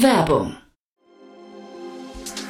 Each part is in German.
Werbung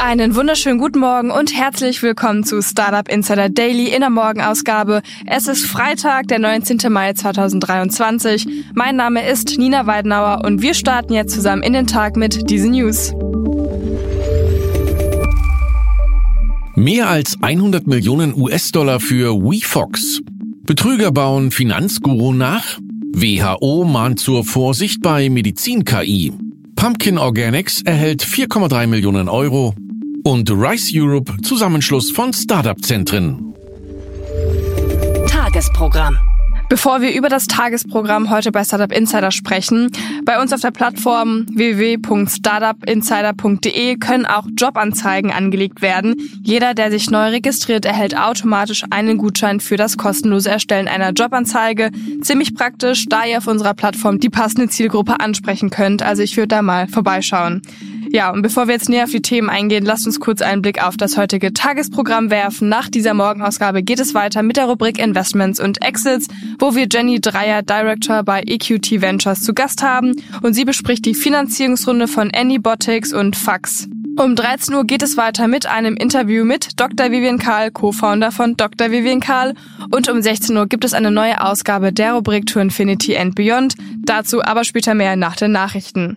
Einen wunderschönen guten Morgen und herzlich willkommen zu Startup Insider Daily in der Morgenausgabe. Es ist Freitag, der 19. Mai 2023. Mein Name ist Nina Weidenauer und wir starten jetzt zusammen in den Tag mit diesen News. Mehr als 100 Millionen US-Dollar für WeFox. Betrüger bauen Finanzguru nach. WHO mahnt zur Vorsicht bei Medizin-KI. Pumpkin Organics erhält 4,3 Millionen Euro und Rice Europe Zusammenschluss von Startup-Zentren. Tagesprogramm. Bevor wir über das Tagesprogramm heute bei Startup Insider sprechen, bei uns auf der Plattform www.startupinsider.de können auch Jobanzeigen angelegt werden. Jeder, der sich neu registriert, erhält automatisch einen Gutschein für das kostenlose Erstellen einer Jobanzeige. Ziemlich praktisch, da ihr auf unserer Plattform die passende Zielgruppe ansprechen könnt. Also ich würde da mal vorbeischauen. Ja, und bevor wir jetzt näher auf die Themen eingehen, lasst uns kurz einen Blick auf das heutige Tagesprogramm werfen. Nach dieser Morgenausgabe geht es weiter mit der Rubrik Investments und Exits, wo wir Jenny Dreier, Director bei EQT Ventures, zu Gast haben und sie bespricht die Finanzierungsrunde von Anybotics und Fax. Um 13 Uhr geht es weiter mit einem Interview mit Dr. Vivian Karl, Co-Founder von Dr. Vivian Karl. Und um 16 Uhr gibt es eine neue Ausgabe der Rubrik To Infinity and Beyond. Dazu aber später mehr nach den Nachrichten.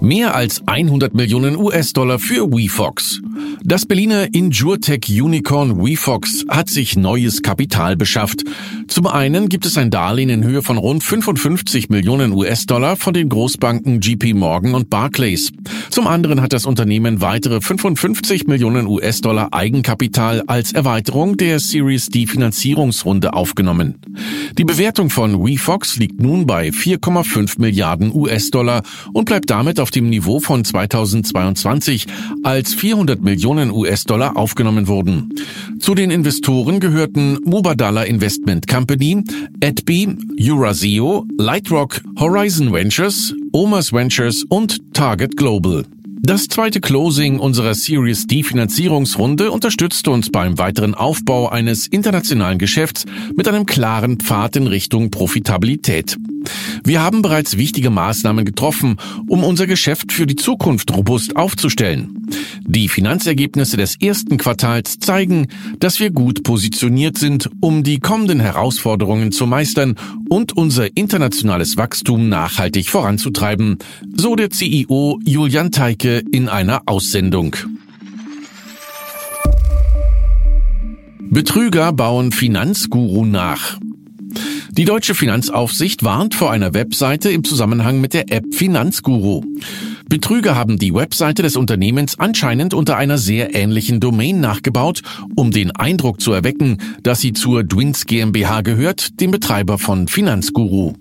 Mehr als 100 Millionen US-Dollar für WeFox. Das Berliner Injurtech-Unicorn WeFox hat sich neues Kapital beschafft. Zum einen gibt es ein Darlehen in Höhe von rund 55 Millionen US-Dollar von den Großbanken JP Morgan und Barclays. Zum anderen hat das Unternehmen weitere 55 Millionen US-Dollar Eigenkapital als Erweiterung der Series D Finanzierungsrunde aufgenommen. Die Bewertung von WeFox liegt nun bei 4,5 Milliarden US-Dollar und bleibt damit auf dem Niveau von 2022, als 400 Millionen US-Dollar aufgenommen wurden. Zu den Investoren gehörten Mubadala Investment Company, Adby, Euraseo, Lightrock, Horizon Ventures, Omas Ventures und Target Global. Das zweite Closing unserer Series D Finanzierungsrunde unterstützt uns beim weiteren Aufbau eines internationalen Geschäfts mit einem klaren Pfad in Richtung Profitabilität. Wir haben bereits wichtige Maßnahmen getroffen, um unser Geschäft für die Zukunft robust aufzustellen. Die Finanzergebnisse des ersten Quartals zeigen, dass wir gut positioniert sind, um die kommenden Herausforderungen zu meistern und unser internationales Wachstum nachhaltig voranzutreiben, so der CEO Julian Teike in einer Aussendung. Betrüger bauen Finanzguru nach. Die deutsche Finanzaufsicht warnt vor einer Webseite im Zusammenhang mit der App Finanzguru. Betrüger haben die Webseite des Unternehmens anscheinend unter einer sehr ähnlichen Domain nachgebaut, um den Eindruck zu erwecken, dass sie zur Dwins GmbH gehört, dem Betreiber von Finanzguru.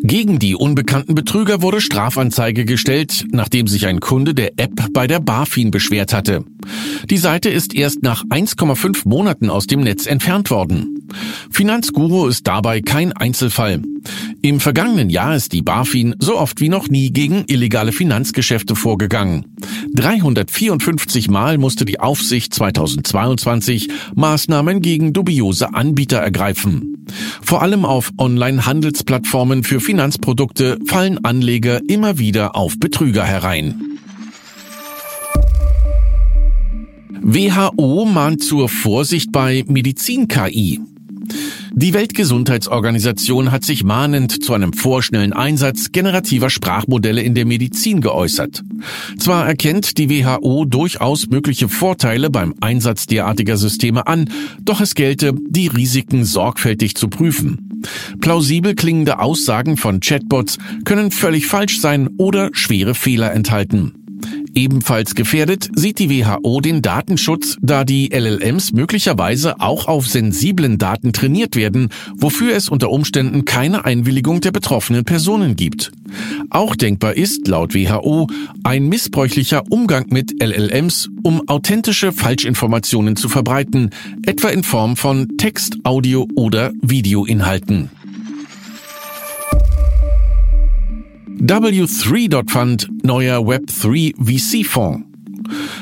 Gegen die unbekannten Betrüger wurde Strafanzeige gestellt, nachdem sich ein Kunde der App bei der BaFin beschwert hatte. Die Seite ist erst nach 1,5 Monaten aus dem Netz entfernt worden. Finanzguru ist dabei kein Einzelfall. Im vergangenen Jahr ist die BaFin so oft wie noch nie gegen illegale Finanzgeschäfte vorgegangen. 354 Mal musste die Aufsicht 2022 Maßnahmen gegen dubiose Anbieter ergreifen. Vor allem auf Online-Handelsplattformen für Finanzprodukte fallen Anleger immer wieder auf Betrüger herein. WHO mahnt zur Vorsicht bei Medizin-KI. Die Weltgesundheitsorganisation hat sich mahnend zu einem vorschnellen Einsatz generativer Sprachmodelle in der Medizin geäußert. Zwar erkennt die WHO durchaus mögliche Vorteile beim Einsatz derartiger Systeme an, doch es gelte, die Risiken sorgfältig zu prüfen. Plausibel klingende Aussagen von Chatbots können völlig falsch sein oder schwere Fehler enthalten. Ebenfalls gefährdet sieht die WHO den Datenschutz, da die LLMs möglicherweise auch auf sensiblen Daten trainiert werden, wofür es unter Umständen keine Einwilligung der betroffenen Personen gibt. Auch denkbar ist, laut WHO, ein missbräuchlicher Umgang mit LLMs, um authentische Falschinformationen zu verbreiten, etwa in Form von Text, Audio oder Videoinhalten. W3 Fund neuer Web3 VC-Fonds.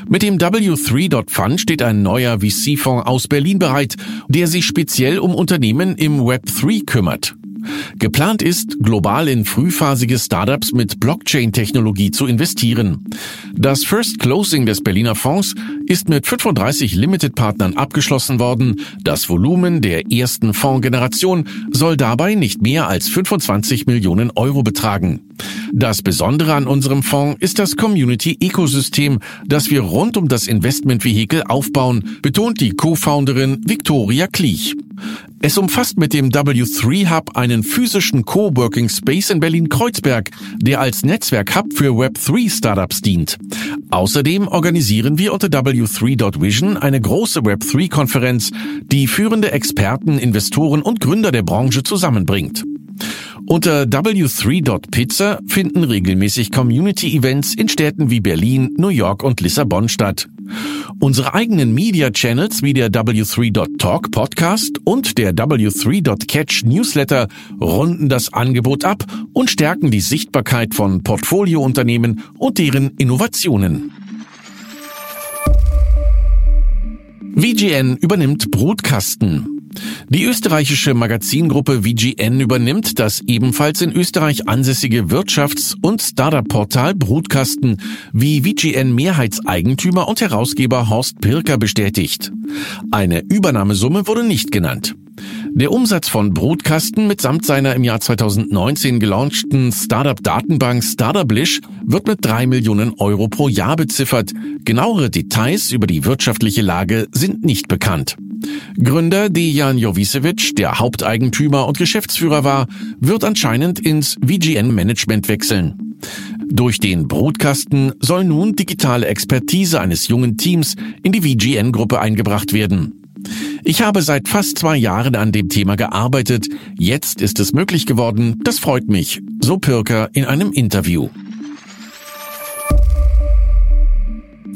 Mit dem W3 Fund steht ein neuer VC-Fonds aus Berlin bereit, der sich speziell um Unternehmen im Web3 kümmert. Geplant ist, global in frühphasige Startups mit Blockchain-Technologie zu investieren. Das First Closing des Berliner Fonds ist mit 35 Limited-Partnern abgeschlossen worden. Das Volumen der ersten Fondsgeneration soll dabei nicht mehr als 25 Millionen Euro betragen. Das Besondere an unserem Fonds ist das Community-Ökosystem, das wir rund um das Investmentvehikel aufbauen, betont die Co-Founderin Victoria Kliech. Es umfasst mit dem W3 Hub einen physischen Coworking Space in Berlin-Kreuzberg, der als Netzwerk-Hub für Web3 Startups dient. Außerdem organisieren wir unter W3.Vision eine große Web3-Konferenz, die führende Experten, Investoren und Gründer der Branche zusammenbringt. Unter W3.Pizza finden regelmäßig Community-Events in Städten wie Berlin, New York und Lissabon statt. Unsere eigenen Media-Channels wie der W3.Talk Podcast und der W3.Catch Newsletter runden das Angebot ab und stärken die Sichtbarkeit von Portfoliounternehmen und deren Innovationen. VGN übernimmt Brutkasten. Die österreichische Magazingruppe VGN übernimmt das ebenfalls in Österreich ansässige Wirtschafts- und Startup-Portal Brutkasten, wie VGN Mehrheitseigentümer und Herausgeber Horst Pirker bestätigt. Eine Übernahmesumme wurde nicht genannt. Der Umsatz von Brutkasten mitsamt seiner im Jahr 2019 gelaunchten Startup-Datenbank Startuplish wird mit drei Millionen Euro pro Jahr beziffert. Genauere Details über die wirtschaftliche Lage sind nicht bekannt. Gründer Dejan Jovicevic, der Haupteigentümer und Geschäftsführer war, wird anscheinend ins VGN-Management wechseln. Durch den Brutkasten soll nun digitale Expertise eines jungen Teams in die VGN-Gruppe eingebracht werden. Ich habe seit fast zwei Jahren an dem Thema gearbeitet. Jetzt ist es möglich geworden. Das freut mich, so Pirker in einem Interview.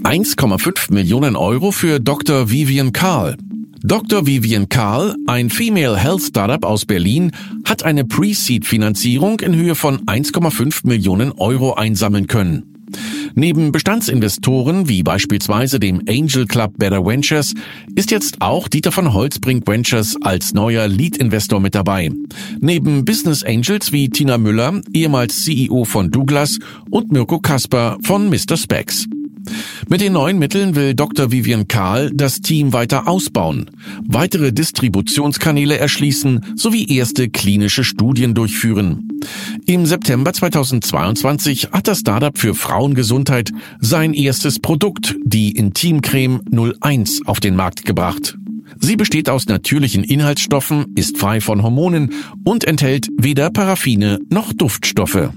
1,5 Millionen Euro für Dr. Vivian Karl. Dr. Vivian Karl, ein Female Health Startup aus Berlin, hat eine Pre-Seed-Finanzierung in Höhe von 1,5 Millionen Euro einsammeln können. Neben Bestandsinvestoren wie beispielsweise dem Angel Club Better Ventures ist jetzt auch Dieter von Holzbrink Ventures als neuer Lead-Investor mit dabei. Neben Business Angels wie Tina Müller, ehemals CEO von Douglas und Mirko Kasper von Mr. Specs. Mit den neuen Mitteln will Dr. Vivian Karl das Team weiter ausbauen, weitere Distributionskanäle erschließen sowie erste klinische Studien durchführen. Im September 2022 hat das Startup für Frauengesundheit sein erstes Produkt, die Intimcreme 01, auf den Markt gebracht. Sie besteht aus natürlichen Inhaltsstoffen, ist frei von Hormonen und enthält weder Paraffine noch Duftstoffe.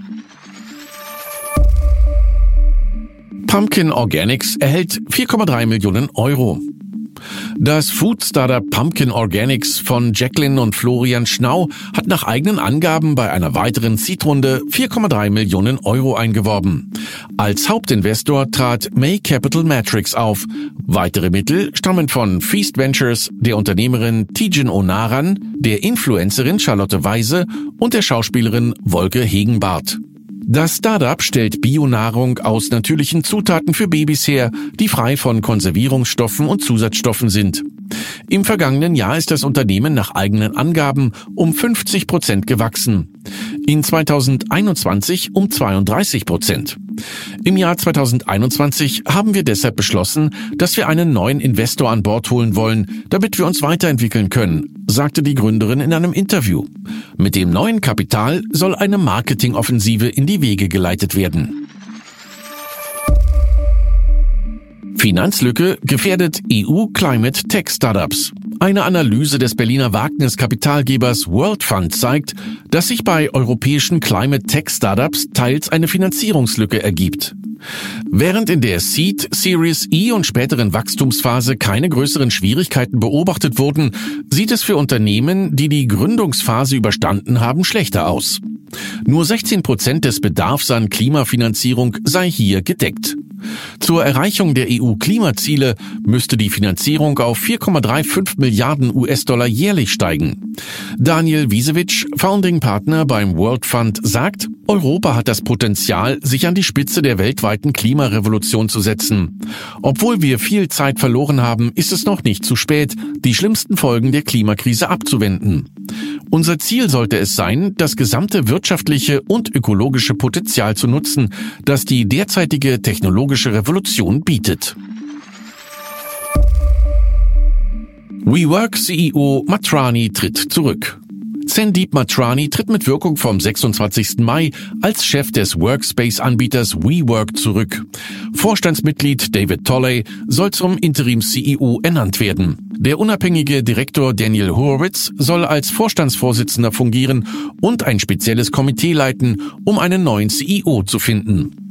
Pumpkin Organics erhält 4,3 Millionen Euro. Das Food Startup Pumpkin Organics von Jacqueline und Florian Schnau hat nach eigenen Angaben bei einer weiteren Seed-Runde 4,3 Millionen Euro eingeworben. Als Hauptinvestor trat May Capital Matrix auf. Weitere Mittel stammen von Feast Ventures, der Unternehmerin Tijin Onaran, der Influencerin Charlotte Weise und der Schauspielerin Wolke Hegenbart. Das Startup stellt Bionahrung aus natürlichen Zutaten für Babys her, die frei von Konservierungsstoffen und Zusatzstoffen sind. Im vergangenen Jahr ist das Unternehmen nach eigenen Angaben um 50 Prozent gewachsen. In 2021 um 32 Prozent. Im Jahr 2021 haben wir deshalb beschlossen, dass wir einen neuen Investor an Bord holen wollen, damit wir uns weiterentwickeln können, sagte die Gründerin in einem Interview. Mit dem neuen Kapital soll eine Marketingoffensive in die Wege geleitet werden. Finanzlücke gefährdet EU Climate Tech Startups. Eine Analyse des Berliner Wagniskapitalgebers World Fund zeigt, dass sich bei europäischen Climate Tech Startups teils eine Finanzierungslücke ergibt. Während in der Seed, Series E und späteren Wachstumsphase keine größeren Schwierigkeiten beobachtet wurden, sieht es für Unternehmen, die die Gründungsphase überstanden haben, schlechter aus. Nur 16 Prozent des Bedarfs an Klimafinanzierung sei hier gedeckt. Zur Erreichung der EU-Klimaziele müsste die Finanzierung auf 4,35 Milliarden US-Dollar jährlich steigen. Daniel Wiesewitsch, Founding Partner beim World Fund, sagt, Europa hat das Potenzial, sich an die Spitze der weltweiten Klimarevolution zu setzen. Obwohl wir viel Zeit verloren haben, ist es noch nicht zu spät, die schlimmsten Folgen der Klimakrise abzuwenden. Unser Ziel sollte es sein, das gesamte wirtschaftliche und ökologische Potenzial zu nutzen, das die derzeitige technologische Revolution bietet. WeWork CEO Matrani tritt zurück. Sandeep Matrani tritt mit Wirkung vom 26. Mai als Chef des Workspace-Anbieters WeWork zurück. Vorstandsmitglied David Tolley soll zum Interim-CEO ernannt werden. Der unabhängige Direktor Daniel Horowitz soll als Vorstandsvorsitzender fungieren und ein spezielles Komitee leiten, um einen neuen CEO zu finden.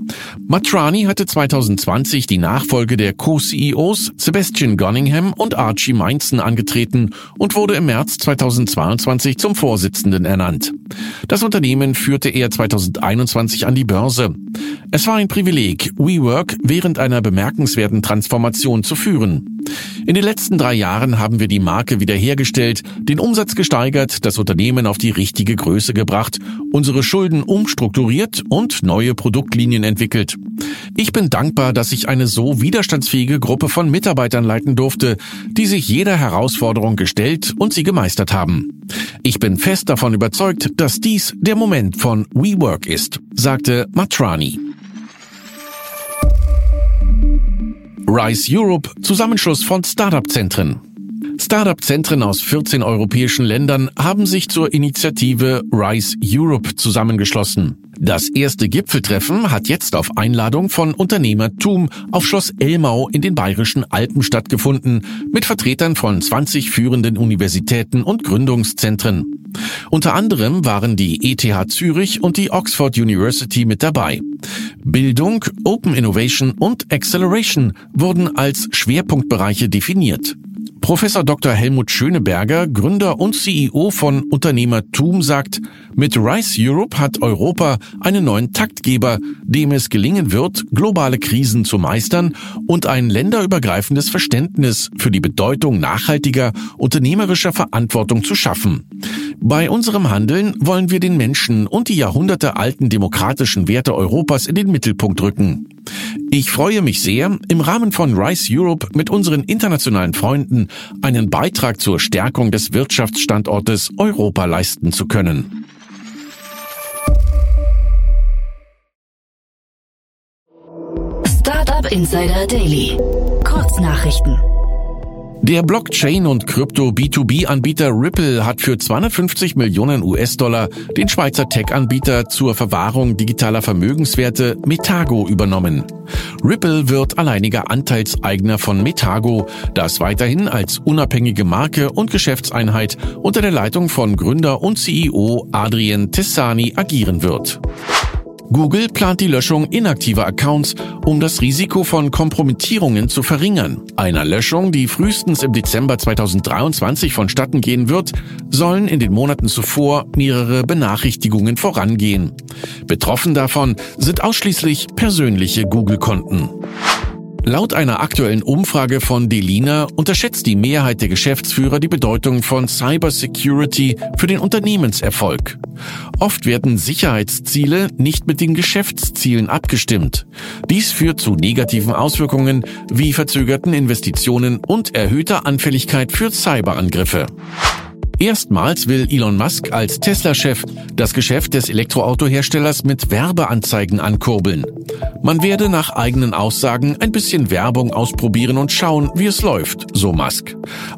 Matrani hatte 2020 die Nachfolge der Co-CEOs Sebastian Gunningham und Archie Meinzen angetreten und wurde im März 2022 zum Vorsitzenden ernannt. Das Unternehmen führte er 2021 an die Börse. Es war ein Privileg, WeWork während einer bemerkenswerten Transformation zu führen. In den letzten drei Jahren haben wir die Marke wiederhergestellt, den Umsatz gesteigert, das Unternehmen auf die richtige Größe gebracht, unsere Schulden umstrukturiert und neue Produktlinien entwickelt. Ich bin dankbar, dass ich eine so widerstandsfähige Gruppe von Mitarbeitern leiten durfte, die sich jeder Herausforderung gestellt und sie gemeistert haben. Ich bin fest davon überzeugt, dass dies der Moment von WeWork ist, sagte Matrani. Rise Europe, Zusammenschluss von Startup-Zentren. Startup-Zentren aus 14 europäischen Ländern haben sich zur Initiative Rise Europe zusammengeschlossen. Das erste Gipfeltreffen hat jetzt auf Einladung von Unternehmertum auf Schloss Elmau in den bayerischen Alpen stattgefunden, mit Vertretern von 20 führenden Universitäten und Gründungszentren. Unter anderem waren die ETH Zürich und die Oxford University mit dabei. Bildung, Open Innovation und Acceleration wurden als Schwerpunktbereiche definiert. Professor Dr. Helmut Schöneberger, Gründer und CEO von Unternehmertum, sagt, mit Rise Europe hat Europa einen neuen Taktgeber, dem es gelingen wird, globale Krisen zu meistern und ein länderübergreifendes Verständnis für die Bedeutung nachhaltiger, unternehmerischer Verantwortung zu schaffen. Bei unserem Handeln wollen wir den Menschen und die jahrhundertealten demokratischen Werte Europas in den Mittelpunkt rücken. Ich freue mich sehr, im Rahmen von Rise Europe mit unseren internationalen Freunden einen Beitrag zur Stärkung des Wirtschaftsstandortes Europa leisten zu können. Startup Insider Daily. Kurznachrichten. Der Blockchain- und Krypto-B2B-Anbieter Ripple hat für 250 Millionen US-Dollar den Schweizer Tech-Anbieter zur Verwahrung digitaler Vermögenswerte Metago übernommen. Ripple wird alleiniger Anteilseigner von Metago, das weiterhin als unabhängige Marke und Geschäftseinheit unter der Leitung von Gründer und CEO Adrien Tessani agieren wird. Google plant die Löschung inaktiver Accounts, um das Risiko von Kompromittierungen zu verringern. Einer Löschung, die frühestens im Dezember 2023 vonstatten gehen wird, sollen in den Monaten zuvor mehrere Benachrichtigungen vorangehen. Betroffen davon sind ausschließlich persönliche Google-Konten. Laut einer aktuellen Umfrage von Delina unterschätzt die Mehrheit der Geschäftsführer die Bedeutung von Cybersecurity für den Unternehmenserfolg. Oft werden Sicherheitsziele nicht mit den Geschäftszielen abgestimmt. Dies führt zu negativen Auswirkungen wie verzögerten Investitionen und erhöhter Anfälligkeit für Cyberangriffe. Erstmals will Elon Musk als Tesla-Chef das Geschäft des Elektroautoherstellers mit Werbeanzeigen ankurbeln. Man werde nach eigenen Aussagen ein bisschen Werbung ausprobieren und schauen, wie es läuft, so Musk.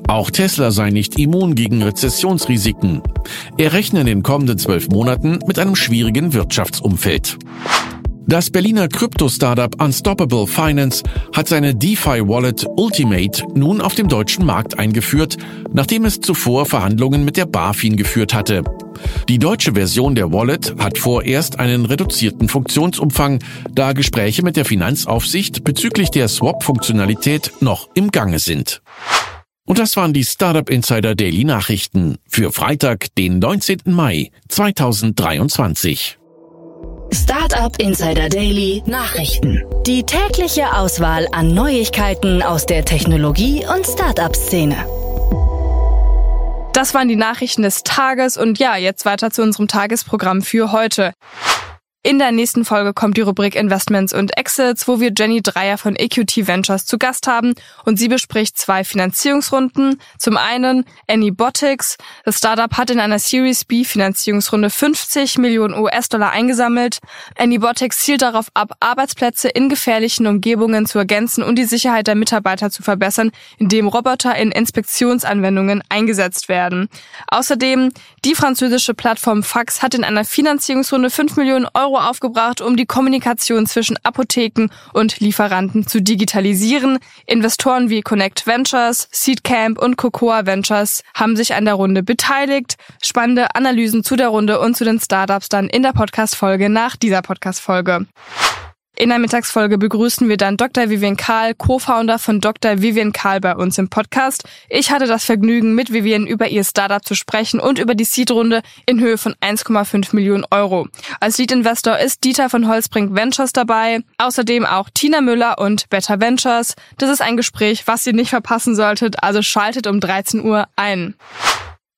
Auch Tesla sei nicht immun gegen Rezessionsrisiken. Er rechne in den kommenden zwölf Monaten mit einem schwierigen Wirtschaftsumfeld. Das Berliner Krypto-Startup Unstoppable Finance hat seine DeFi-Wallet Ultimate nun auf dem deutschen Markt eingeführt, nachdem es zuvor Verhandlungen mit der BaFin geführt hatte. Die deutsche Version der Wallet hat vorerst einen reduzierten Funktionsumfang, da Gespräche mit der Finanzaufsicht bezüglich der Swap-Funktionalität noch im Gange sind. Und das waren die Startup Insider Daily Nachrichten für Freitag, den 19. Mai 2023. Startup Insider Daily Nachrichten. Die tägliche Auswahl an Neuigkeiten aus der Technologie- und Startup-Szene. Das waren die Nachrichten des Tages und ja, jetzt weiter zu unserem Tagesprogramm für heute. In der nächsten Folge kommt die Rubrik Investments und Exits, wo wir Jenny Dreier von EQT Ventures zu Gast haben und sie bespricht zwei Finanzierungsrunden. Zum einen Anybotics. Das Startup hat in einer Series B Finanzierungsrunde 50 Millionen US-Dollar eingesammelt. Anybotics zielt darauf ab, Arbeitsplätze in gefährlichen Umgebungen zu ergänzen und die Sicherheit der Mitarbeiter zu verbessern, indem Roboter in Inspektionsanwendungen eingesetzt werden. Außerdem die französische Plattform Fax hat in einer Finanzierungsrunde 5 Millionen Euro Euro aufgebracht, um die Kommunikation zwischen Apotheken und Lieferanten zu digitalisieren. Investoren wie Connect Ventures, Seedcamp und Cocoa Ventures haben sich an der Runde beteiligt. Spannende Analysen zu der Runde und zu den Startups dann in der Podcast-Folge nach dieser Podcast-Folge. In der Mittagsfolge begrüßen wir dann Dr. Vivian Karl, Co-Founder von Dr. Vivian Karl bei uns im Podcast. Ich hatte das Vergnügen, mit Vivian über ihr Startup zu sprechen und über die Seed-Runde in Höhe von 1,5 Millionen Euro. Als Lead-Investor ist Dieter von Holzbrink Ventures dabei, außerdem auch Tina Müller und Better Ventures. Das ist ein Gespräch, was ihr nicht verpassen solltet, also schaltet um 13 Uhr ein.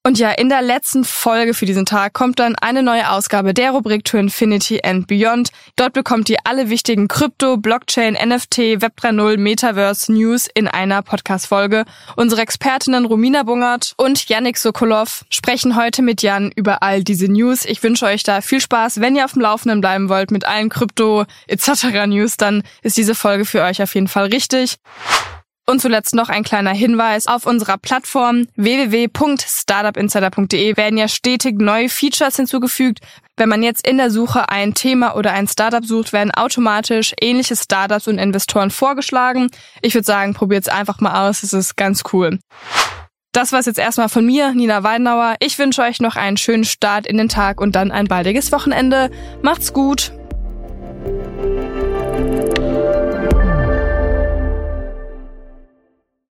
Und ja, in der letzten Folge für diesen Tag kommt dann eine neue Ausgabe der Rubrik To Infinity and Beyond. Dort bekommt ihr alle wichtigen Krypto, Blockchain, NFT, Web 3.0, Metaverse News in einer Podcast-Folge. Unsere Expertinnen Romina Bungert und Yannick Sokolov sprechen heute mit Jan über all diese News. Ich wünsche euch da viel Spaß. Wenn ihr auf dem Laufenden bleiben wollt mit allen Krypto etc. News, dann ist diese Folge für euch auf jeden Fall richtig. Und zuletzt noch ein kleiner Hinweis. Auf unserer Plattform www.startupinsider.de werden ja stetig neue Features hinzugefügt. Wenn man jetzt in der Suche ein Thema oder ein Startup sucht, werden automatisch ähnliche Startups und Investoren vorgeschlagen. Ich würde sagen, probiert's einfach mal aus. Es ist ganz cool. Das war's jetzt erstmal von mir, Nina Weidenauer. Ich wünsche euch noch einen schönen Start in den Tag und dann ein baldiges Wochenende. Macht's gut!